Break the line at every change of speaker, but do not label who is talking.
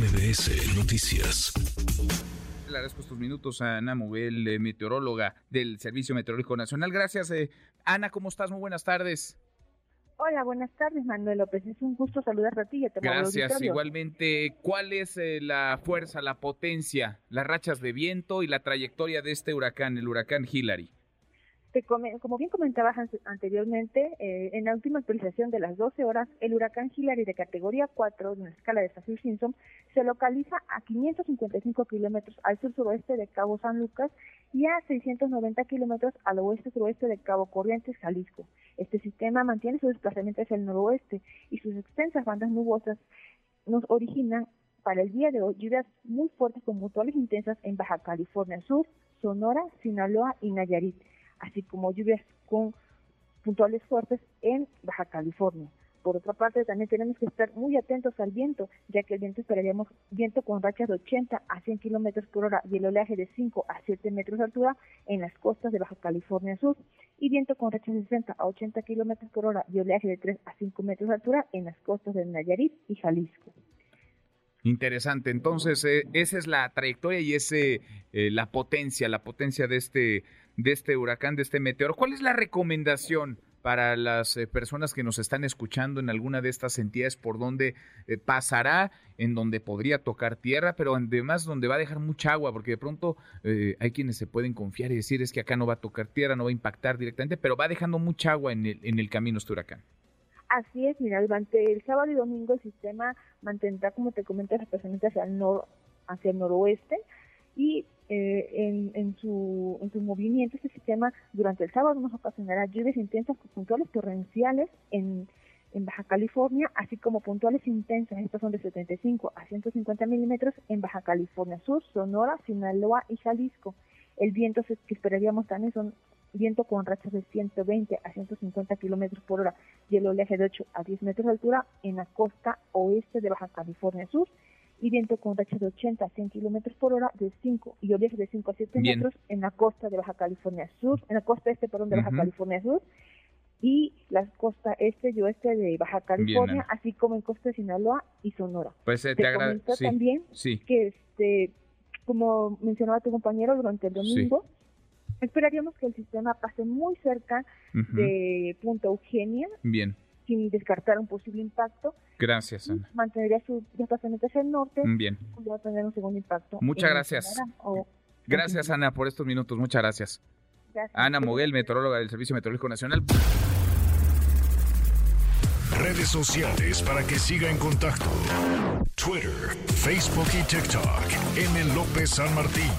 MBS Noticias.
Le agradezco estos minutos a Ana Moguel, eh, meteoróloga del Servicio Meteorológico Nacional. Gracias, eh, Ana, ¿cómo estás? Muy buenas tardes.
Hola, buenas tardes, Manuel López. Es un gusto saludar a ti. Y te
Gracias, igualmente. ¿Cuál es eh, la fuerza, la potencia, las rachas de viento y la trayectoria de este huracán, el huracán Hillary?
Como bien comentabas anteriormente, eh, en la última actualización de las 12 horas, el huracán Hillary de categoría 4 en la escala de Saffir-Simpson se localiza a 555 kilómetros al sur-suroeste de Cabo San Lucas y a 690 kilómetros al oeste-suroeste de Cabo Corrientes, Jalisco. Este sistema mantiene su desplazamiento hacia el noroeste y sus extensas bandas nubosas nos originan para el día de hoy lluvias muy fuertes con mutuales intensas en Baja California Sur, Sonora, Sinaloa y Nayarit así como lluvias con puntuales fuertes en Baja California. Por otra parte, también tenemos que estar muy atentos al viento, ya que el viento esperaríamos viento con rachas de 80 a 100 kilómetros por hora y el oleaje de 5 a 7 metros de altura en las costas de Baja California Sur, y viento con rachas de 60 a 80 kilómetros por hora y oleaje de 3 a 5 metros de altura en las costas de Nayarit y Jalisco.
Interesante. Entonces, eh, esa es la trayectoria y ese eh, la potencia, la potencia de este de este huracán, de este meteoro. ¿Cuál es la recomendación para las eh, personas que nos están escuchando en alguna de estas entidades por donde eh, pasará, en donde podría tocar tierra, pero además donde va a dejar mucha agua, porque de pronto eh, hay quienes se pueden confiar y decir es que acá no va a tocar tierra, no va a impactar directamente, pero va dejando mucha agua en el, en el camino este huracán.
Así es, mira, durante el sábado y domingo el sistema mantendrá, como te comenté, desplazamiento hacia el, nor hacia el noroeste, y eh, en, su, en su movimiento este sistema durante el sábado nos ocasionará lluvias intensas puntuales torrenciales en, en Baja California, así como puntuales intensas, estas son de 75 a 150 milímetros en Baja California Sur, Sonora, Sinaloa y Jalisco. El viento que esperaríamos también son viento con rachas de 120 a 150 kilómetros por hora y el oleaje de 8 a 10 metros de altura en la costa oeste de Baja California Sur y viento con rachas de 80 a 100 kilómetros por hora de 5 y oleaje de 5 a 7 metros en la costa de Baja California Sur, en la costa este, perdón, de Baja California Sur y la costa este y oeste de Baja California, así como en costa de Sinaloa y Sonora.
Pues eh, te, agradezco
también que este como mencionaba tu compañero durante el domingo, esperaríamos que el sistema pase muy cerca de Punta Eugenia.
Bien
sin descartar un posible impacto.
Gracias, Ana.
Mantendría su desplazamiento hacia el norte.
Bien.
Va a tener un segundo impacto.
Muchas gracias. gracias, Ana, por estos minutos. Muchas gracias. Ana Moguel, meteoróloga del Servicio Meteorológico Nacional.
Redes sociales para que siga en contacto: Twitter, Facebook y TikTok. M. López San Martín.